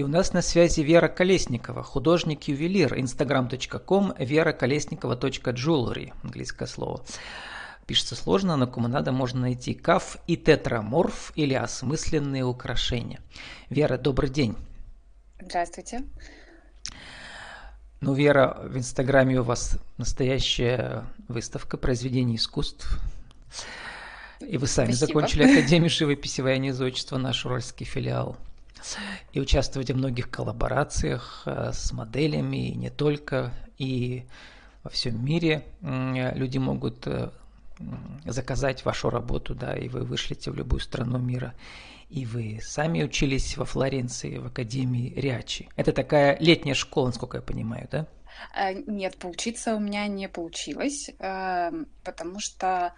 И у нас на связи Вера Колесникова, художник-ювелир, instagram.com, вераколесникова.jewelry, английское слово. Пишется сложно, но кому надо, можно найти каф и тетраморф или осмысленные украшения. Вера, добрый день. Здравствуйте. Ну, Вера, в Инстаграме у вас настоящая выставка произведений искусств. И вы сами Спасибо. закончили Академию живописи военизочества, наш уральский филиал. И участвуете в многих коллаборациях э, с моделями, и не только. И во всем мире люди могут э, заказать вашу работу, да, и вы вышлите в любую страну мира. И вы сами учились во Флоренции, в Академии Риачи. Это такая летняя школа, насколько я понимаю, да? Э, нет, поучиться у меня не получилось, эм, потому что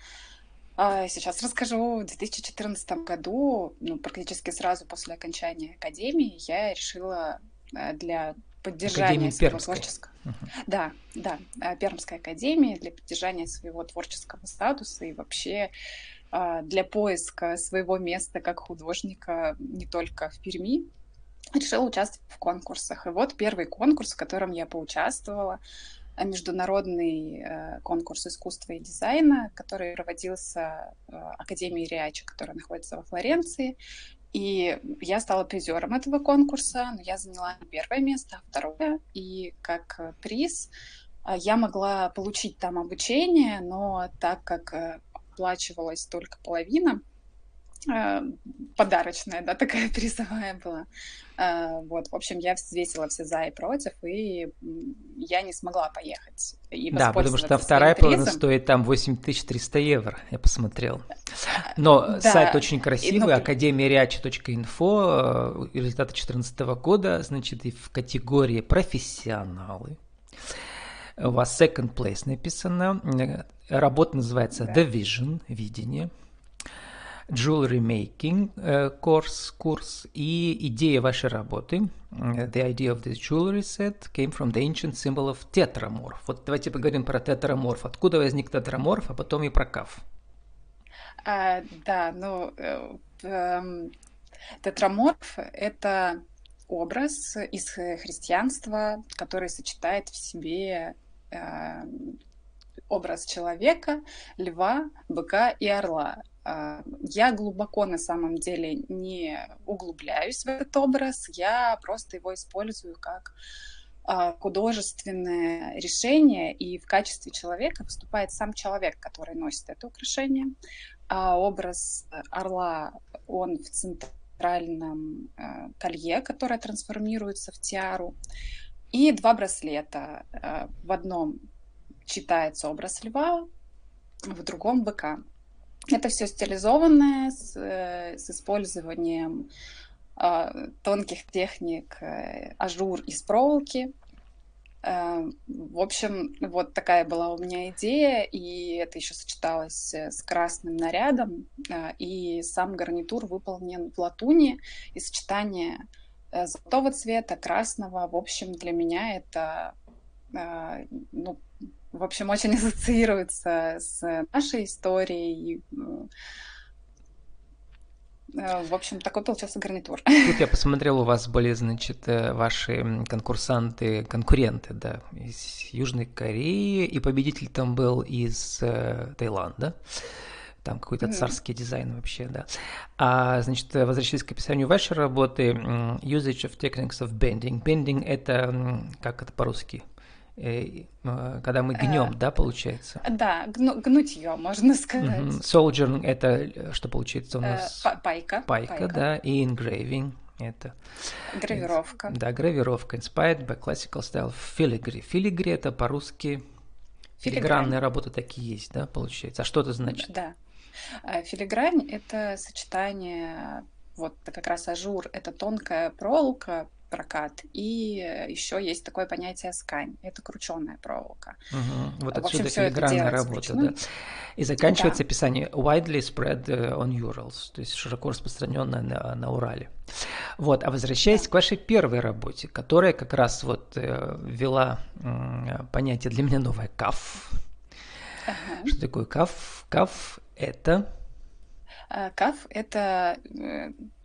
Сейчас расскажу. В 2014 году, ну, практически сразу после окончания академии, я решила э, для поддержания своего творческого. Uh-huh. Да, да, Пермская академия для поддержания своего творческого статуса и вообще для поиска своего места как художника не только в Перми, решила участвовать в конкурсах. И вот первый конкурс, в котором я поучаствовала, э, международный э, конкурс искусства и дизайна, который проводился э, Академией Риачи, которая находится во Флоренции. И я стала призером этого конкурса, но я заняла не первое место, а второе. И как приз я могла получить там обучение, но так как оплачивалась только половина, Э, подарочная, да, такая призовая была. Э, вот, в общем, я взвесила все за и против, и я не смогла поехать. И да, потому что вторая половина стоит там 8300 евро, я посмотрел. Но да. сайт очень красивый, но... академиариачи.инфо, э, результаты 2014 года, значит, и в категории профессионалы. У вас second place написано. Работа называется да. The Vision, видение jewelry making course, курс и идея вашей работы. The idea of this jewelry set came from the ancient symbol of tetramorph. Вот давайте поговорим про тетраморф. Откуда возник тетраморф, а потом и про каф. А, да, ну, э, э, тетраморф — это образ из христианства, который сочетает в себе э, образ человека, льва, быка и орла. А, я глубоко на самом деле не углубляюсь в этот образ, я просто его использую как а, художественное решение, и в качестве человека выступает сам человек, который носит это украшение. А образ орла, он в центральном а, колье, которое трансформируется в тиару, и два браслета. В одном читается образ льва, в другом быка. Это все стилизованное с, э, с использованием э, тонких техник э, ажур из проволоки. Э, в общем, вот такая была у меня идея, и это еще сочеталось с красным нарядом, э, и сам гарнитур выполнен в латуне, и сочетание э, золотого цвета, красного, в общем, для меня это э, ну, в общем, очень ассоциируется с нашей историей. Э, в общем, такой получился гарнитур. Тут я посмотрел, у вас были, значит, э, ваши конкурсанты, конкуренты, да, из Южной Кореи, и победитель там был из э, Таиланда. Там какой-то mm-hmm. царский дизайн вообще, да. А, значит, возвращаясь к описанию вашей работы, usage of techniques of bending. Bending – это, как это по-русски? Э, э, когда мы гнем, э, да, получается? Да, гну, гнутье, можно сказать. Mm-hmm. Soldier это что получается у нас? Пайка. Пайка, пайка, да, и engraving это... Гравировка. Да, гравировка. Inspired by classical style filigree. Filigree это по-русски филигранная работа такие есть, да, получается? А что это значит? Да. Филигрань – это сочетание, вот как раз ажур – это тонкая проволока, прокат. И еще есть такое понятие скань. Это крученная проволока. Угу. Вот отсюда общем, филигранная работа, да. И заканчивается да. описание widely spread э, on Urals, то есть широко распространенная на, на Урале. Вот, а возвращаясь да. к вашей первой работе, которая как раз вот э, ввела э, понятие для меня новое каф. Ага. Что такое каф? Каф это Каф – это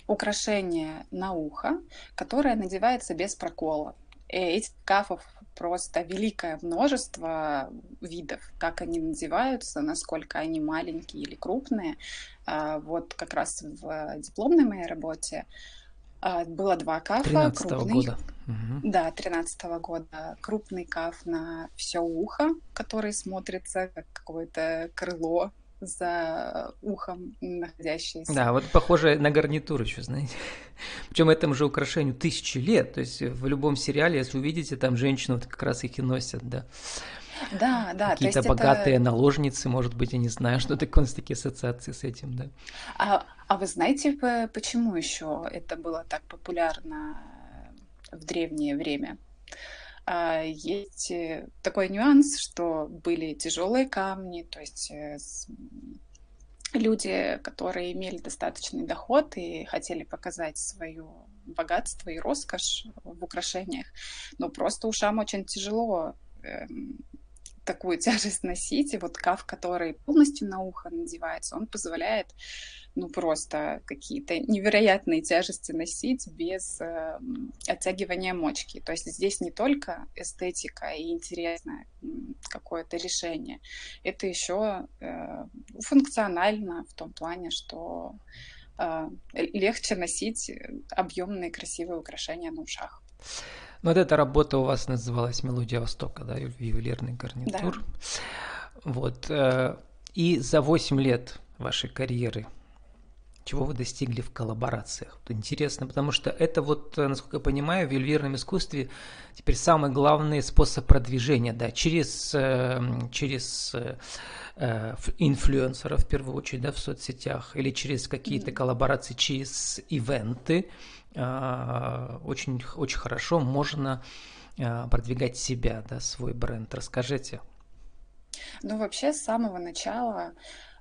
украшение на ухо, которое надевается без прокола. И этих кафов просто великое множество видов, как они надеваются, насколько они маленькие или крупные. А, вот как раз в дипломной моей работе а, было два кафа. крупный, года. Угу. Да, 13 -го года. Крупный каф на все ухо, который смотрится как какое-то крыло за ухом находящееся. Да, вот похоже на гарнитуру еще, знаете. Причем этому же украшению тысячи лет. То есть в любом сериале, если увидите, там женщины вот как раз их и носят, да. Да, да. Какие-то богатые это... наложницы, может быть, я не знаю, что такое у нас такие ассоциации с этим, да. А, а вы знаете, почему еще это было так популярно в древнее время? А, есть э, такой нюанс, что были тяжелые камни, то есть э, люди, которые имели достаточный доход и хотели показать свое богатство и роскошь в украшениях, но просто ушам очень тяжело эм, такую тяжесть носить, и вот каф, который полностью на ухо надевается, он позволяет ну просто какие-то невероятные тяжести носить без э, оттягивания мочки. То есть здесь не только эстетика и интересное какое-то решение, это еще э, функционально в том плане, что э, легче носить объемные красивые украшения на ушах. Ну, вот эта работа у вас называлась «Мелодия Востока», да, ювелирный гарнитур. Да. Вот. Э, и за 8 лет вашей карьеры чего вы достигли в коллаборациях. Это интересно, потому что это вот, э, насколько я понимаю, в ювелирном искусстве теперь самый главный способ продвижения, да, через, э, через э, инфлюенсеров в первую очередь, да, в соцсетях, или через какие-то коллаборации, через ивенты, очень, очень хорошо можно продвигать себя, да, свой бренд. Расскажите. Ну, вообще, с самого начала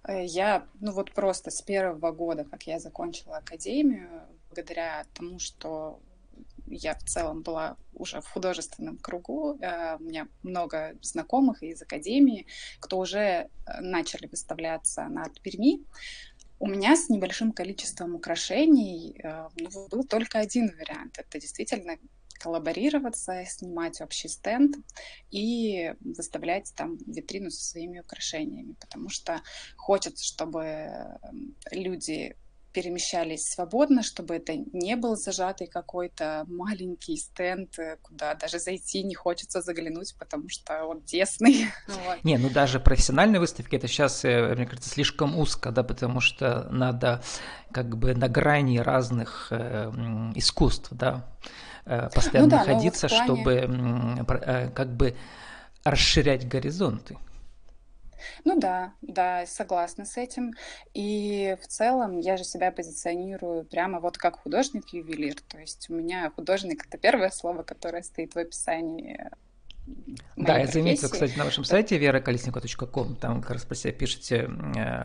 я, ну вот просто с первого года, как я закончила академию, благодаря тому, что я в целом была уже в художественном кругу, э, у меня много знакомых из академии, кто уже э, начали выставляться на арт-перми. У меня с небольшим количеством украшений ну, был только один вариант. Это действительно коллаборироваться, снимать общий стенд и выставлять там витрину со своими украшениями, потому что хочется, чтобы люди перемещались свободно, чтобы это не был зажатый какой-то маленький стенд, куда даже зайти не хочется заглянуть, потому что он тесный. Вот. Не, ну даже профессиональные выставки, это сейчас, э, мне кажется, слишком узко, да, потому что надо как бы на грани разных э, искусств, да. Э, постоянно ну, да, находиться, плане... чтобы э, как бы расширять горизонты. Ну да, да, согласна с этим. И в целом я же себя позиционирую прямо вот как художник-ювелир. То есть у меня художник — это первое слово, которое стоит в описании да, я заметил, кстати, на вашем сайте вераколесникова.ком, там как раз про себя пишете, э,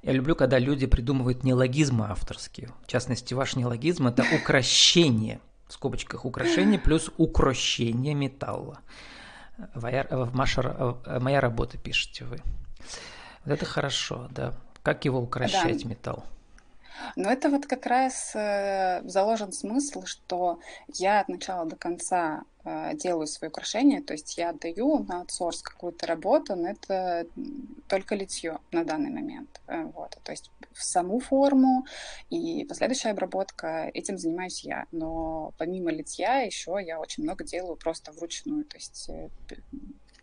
я люблю, когда люди придумывают неологизмы авторские. В частности, ваш неологизм – это укращение – в скобочках украшение плюс укрощение металла. Моя, Маша, моя работа пишете вы. Вот это хорошо, да. Как его укращать, да. металл? Но это вот как раз э, заложен смысл, что я от начала до конца э, делаю свои украшения, то есть я отдаю на аутсорс какую-то работу, но это только литье на данный момент. Э, вот. То есть в саму форму и последующая обработка, этим занимаюсь я. Но помимо литья еще я очень много делаю просто вручную, то есть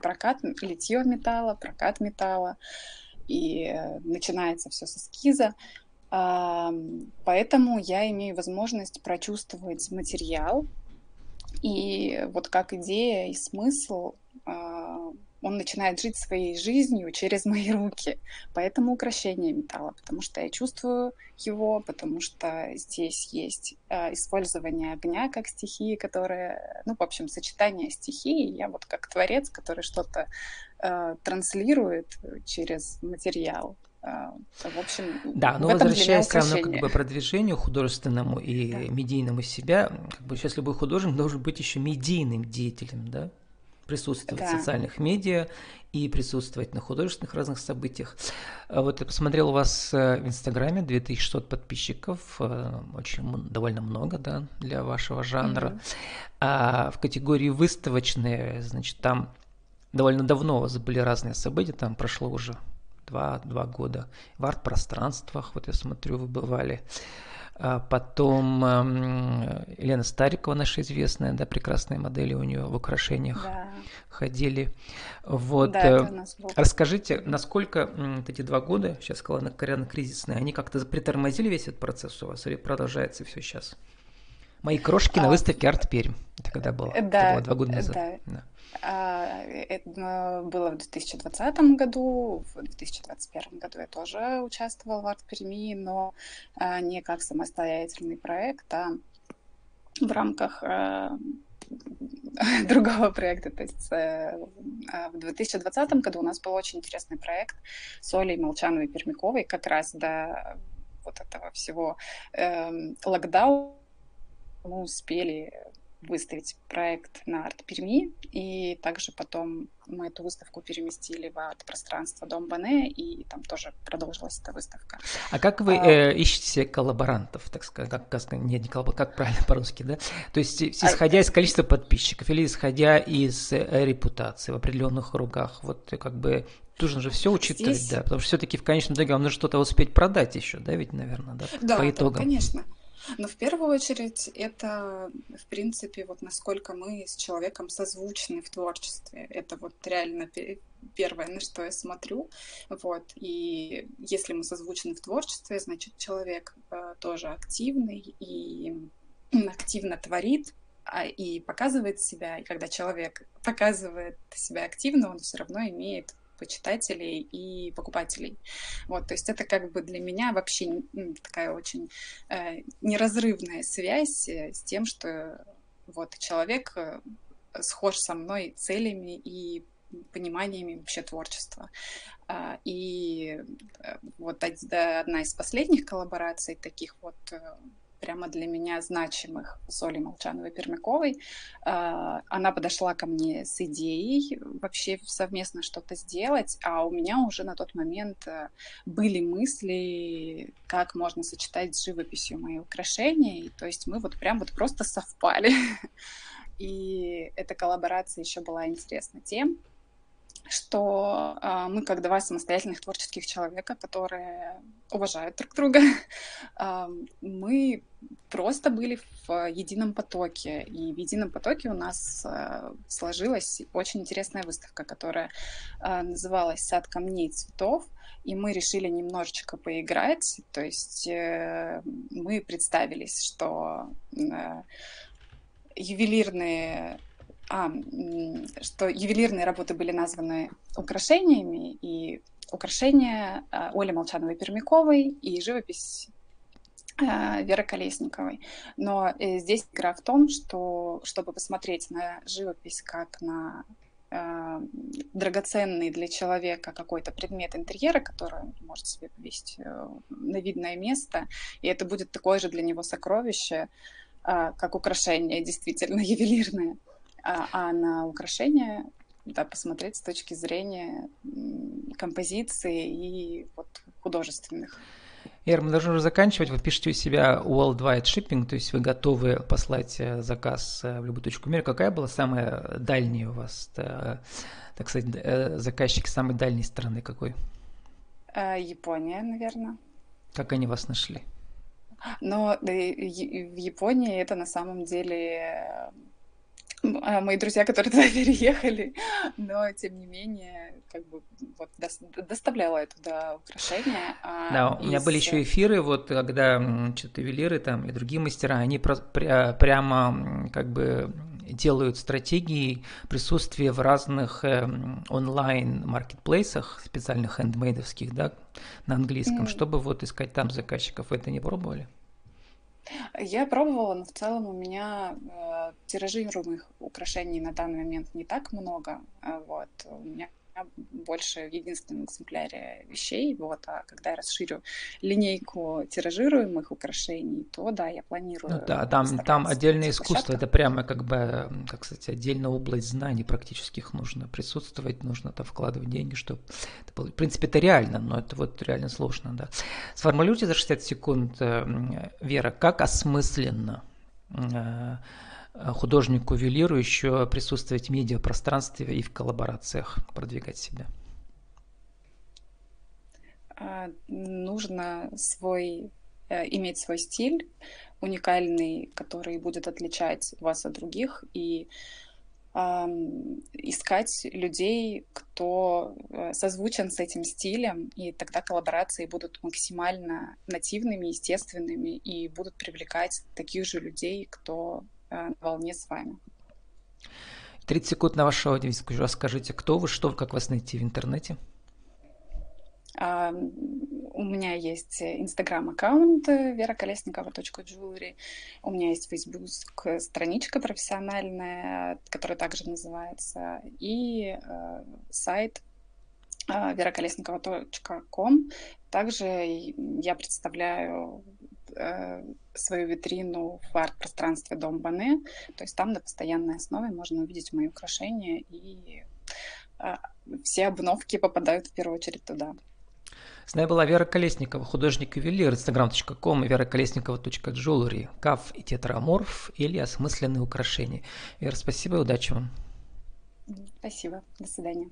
прокат, литье металла, прокат металла, и начинается все с эскиза. Поэтому я имею возможность прочувствовать материал, и вот как идея и смысл, а, он начинает жить своей жизнью через мои руки. Поэтому украшение металла, потому что я чувствую его, потому что здесь есть а, использование огня как стихии, которая, ну, в общем, сочетание стихий. Я вот как творец, который что-то э, транслирует через материал. А, в общем, да, но возвращаясь все равно как бы продвижению художественному и да. медийному себя, как бы сейчас любой художник должен быть еще медийным деятелем, да? присутствовать да. в социальных медиа и присутствовать на художественных разных событиях. А вот я посмотрел у вас э, в Инстаграме 2600 подписчиков, э, очень довольно много, да, для вашего жанра. Mm-hmm. А в категории выставочные, значит, там довольно давно у вас были разные события, там прошло уже два, два года. В арт-пространствах, вот я смотрю, вы бывали. А потом э, Елена Старикова, наша известная, да, прекрасные модели у нее в украшениях да. ходили. Вот. Да, э, расскажите, насколько э, эти два года, сейчас сказала, коронакризисные, они как-то притормозили весь этот процесс у вас или продолжается все сейчас? Мои крошки а, на выставке Арт Пермь. Это когда было? Да, это было два года назад. Да. да. А, это было в 2020 году, в 2021 году я тоже участвовала в Арт Перми, но а, не как самостоятельный проект, а в рамках а, другого проекта. То есть э, в 2020 году у нас был очень интересный проект с Олей Молчановой-Пермяковой, как раз до вот этого всего эм, локдауна мы успели выставить проект на арт Перми, и также потом мы эту выставку переместили в арт-пространство Дом Бане, и там тоже продолжилась эта выставка. А как вы а... э, ищете коллаборантов, так сказать, как, как, не, не коллабор, как правильно по-русски, да? То есть а исходя а... из количества подписчиков или исходя из э, репутации в определенных кругах, вот как бы Нужно же все учитывать, Здесь... да, потому что все-таки в конечном итоге вам нужно что-то успеть продать еще, да, ведь, наверное, да, да по итогам. Да, конечно. Но в первую очередь это, в принципе, вот насколько мы с человеком созвучны в творчестве. Это вот реально первое, на что я смотрю. Вот. И если мы созвучны в творчестве, значит, человек э, тоже активный и активно творит, а, и показывает себя. И когда человек показывает себя активно, он все равно имеет почитателей и покупателей. Вот, то есть это как бы для меня вообще такая очень э, неразрывная связь э, с тем, что вот человек э, схож со мной целями и пониманиями вообще творчества. А, и вот одна из последних коллабораций таких вот прямо для меня значимых с Олей Молчановой-Пермяковой. А, она подошла ко мне с идеей вообще совместно что-то сделать, а у меня уже на тот момент э, были мысли, как можно сочетать с живописью мои украшения. то есть мы вот прям вот просто совпали. И эта коллаборация еще была интересна тем, что э, мы как два самостоятельных творческих человека, которые уважают друг друга, э, мы просто были в едином потоке. И в едином потоке у нас э, сложилась очень интересная выставка, которая э, называлась «Сад камней и цветов». И мы решили немножечко поиграть. То есть э, мы представились, что э, ювелирные а, что ювелирные работы были названы украшениями, и украшения а, Оли Молчановой-Пермяковой и живопись а, Веры Колесниковой. Но э, здесь игра в том, что чтобы посмотреть на живопись как на э, драгоценный для человека какой-то предмет интерьера, который он может себе повесить э, на видное место, и это будет такое же для него сокровище, как украшение действительно ювелирное, а, а на украшения да, посмотреть с точки зрения композиции и вот художественных. Эр, мы должны уже заканчивать. Вы пишете у себя worldwide shipping, то есть вы готовы послать э, заказ э, в любую точку мира. Какая была самая дальняя у вас, э, так сказать, заказчик самой дальней страны какой? Япония, наверное. Как они вас нашли? Но в Японии это на самом деле мои друзья, которые туда переехали, но тем не менее, как бы вот доставляла я туда украшения. А да, у меня были еще эфиры, вот когда что-то ювелиры там и другие мастера, они про- пря- прямо как бы делают стратегии присутствия в разных э, онлайн-маркетплейсах, специальных хендмейдовских, да, на английском, mm. чтобы вот искать там заказчиков. Вы это не пробовали? Я пробовала, но в целом у меня э, тиражируемых украшений на данный момент не так много. Э, вот. У меня больше в единственном экземпляре вещей, вот, а когда я расширю линейку тиражируемых украшений, то да, я планирую. Ну да, там, там отдельное искусство, это прямо как бы, как сказать, отдельная область знаний практических нужно присутствовать, нужно там вкладывать деньги, чтобы это было. В принципе, это реально, но это вот реально сложно, да. Сформулируйте за 60 секунд, э, Вера, как осмысленно э, художнику-ювелиру еще присутствовать в медиапространстве и в коллаборациях, продвигать себя? А, нужно свой, э, иметь свой стиль уникальный, который будет отличать вас от других, и искать людей, кто э, созвучен с этим стилем, и тогда коллаборации будут максимально нативными, естественными и будут привлекать таких же людей, кто э, на волне с вами. 30 секунд на вашу аудиторию. Расскажите, кто вы, что, как вас найти в интернете? У меня есть инстаграм-аккаунт вераколесникова.jewelry. У меня есть фейсбук страничка профессиональная, которая также называется, и э, сайт э, вераколесникова.ком. Также я представляю э, свою витрину в арт-пространстве Дом Бане, то есть там на постоянной основе можно увидеть мои украшения, и э, все обновки попадают в первую очередь туда. С нами была Вера Колесникова, художник-ювелир, instagram.com вераколесникова.jewelry, каф и тетраморф или осмысленные украшения. Вера, спасибо и удачи вам. Спасибо. До свидания.